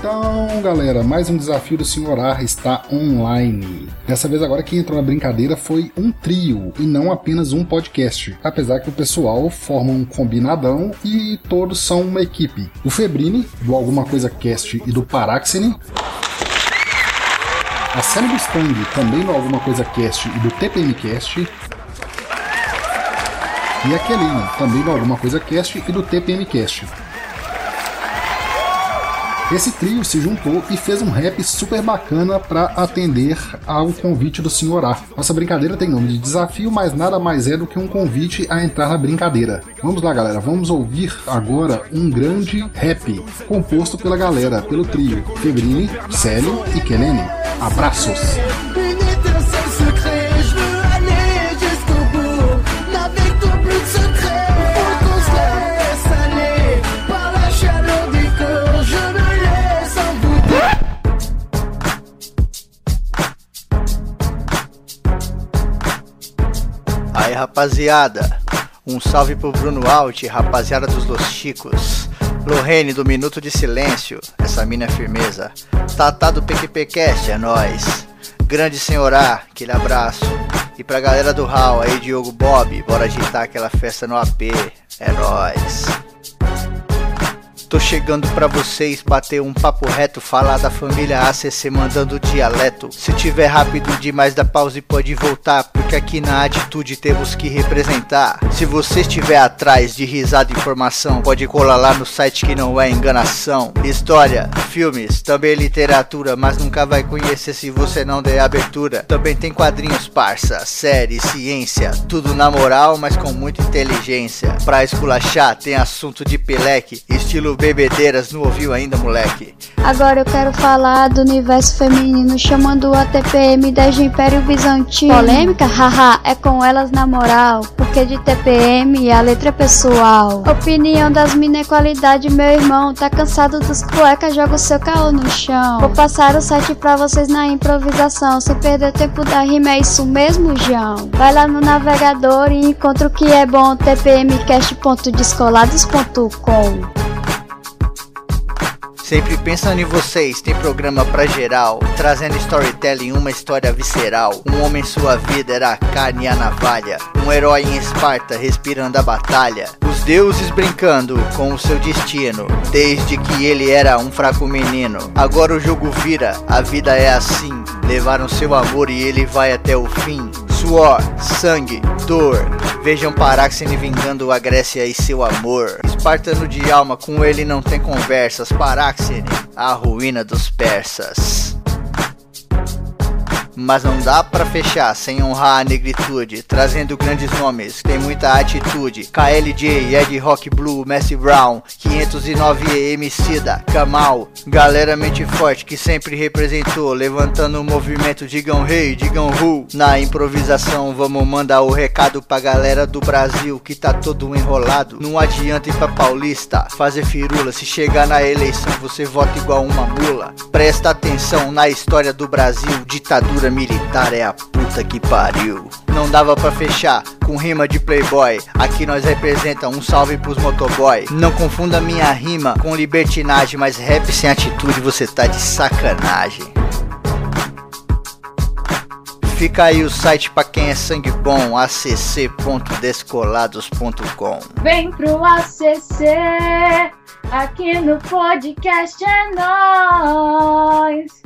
Então, galera, mais um desafio do Senhorar está online. Dessa vez agora quem entrou na brincadeira foi um trio e não apenas um podcast, apesar que o pessoal forma um combinadão e todos são uma equipe. O Febrini, do Alguma Coisa Cast e do Paraxene, a Sally Mustang, também do Alguma Coisa Cast e do TPM Cast, e a Kelly, também do Alguma Coisa Cast e do TPM Cast. Esse trio se juntou e fez um rap super bacana para atender ao convite do Sr. A. Nossa brincadeira tem nome de desafio, mas nada mais é do que um convite a entrar na brincadeira. Vamos lá, galera, vamos ouvir agora um grande rap composto pela galera, pelo trio Febrini, Célio e Kelene. Abraços! Rapaziada. Um salve pro Bruno Alt, rapaziada dos Los Chicos. Lorraine do Minuto de Silêncio, essa mina é firmeza. Tatá do PQPcast, é nóis. Grande Senhorá, aquele abraço. E pra galera do Hall aí, Diogo Bob, bora agitar aquela festa no AP, é nóis. Tô chegando pra vocês bater um papo reto, falar da família ACC mandando dialeto. Se tiver rápido demais da pausa e pode voltar, porque aqui na atitude temos que representar. Se você estiver atrás de risada e informação, pode colar lá no site que não é enganação. História, filmes, também literatura, mas nunca vai conhecer se você não der abertura. Também tem quadrinhos parça, série, ciência, tudo na moral, mas com muita inteligência. Pra esculachar, tem assunto de peleque, estilo bebedeiras, não ouviu ainda, moleque? Agora eu quero falar do universo feminino, chamando a TPM desde o Império Bizantino. Polêmica? Haha, é com elas na moral, porque de TPM a letra é pessoal. Opinião das minas é qualidade, meu irmão, tá cansado dos cuecas, joga o seu caô no chão. Vou passar o site pra vocês na improvisação, sem perder tempo da rima, é isso mesmo, João? Vai lá no navegador e encontra o que é bom, tpmcast.descolados.com. Sempre pensando em vocês, tem programa pra geral, trazendo storytelling, uma história visceral. Um homem sua vida era a carne e a navalha, um herói em Esparta respirando a batalha. Os deuses brincando com o seu destino, desde que ele era um fraco menino. Agora o jogo vira, a vida é assim. Levaram seu amor e ele vai até o fim. Suor, sangue, dor. Vejam Paráxene vingando a Grécia e seu amor. Espartano de alma, com ele não tem conversas. Paráxene, a ruína dos persas. Mas não dá para fechar sem honrar a negritude, trazendo grandes nomes, tem muita atitude. KLJ, Ed Rock Blue, Messi Brown, 509 Emicida, Kamal, galera mente forte que sempre representou, levantando o movimento, digam rei, hey, digam who. Na improvisação vamos mandar o recado pra galera do Brasil que tá todo enrolado. Não adianta ir pra Paulista, fazer firula, se chegar na eleição você vota igual uma mula. Presta atenção na história do Brasil, militar é a puta que pariu. Não dava para fechar com rima de playboy. Aqui nós representa um salve pros motoboy. Não confunda minha rima com libertinagem, mas rap sem atitude você tá de sacanagem. Fica aí o site para quem é sangue bom, acc.descolados.com. Vem pro ACC, aqui no podcast é nós.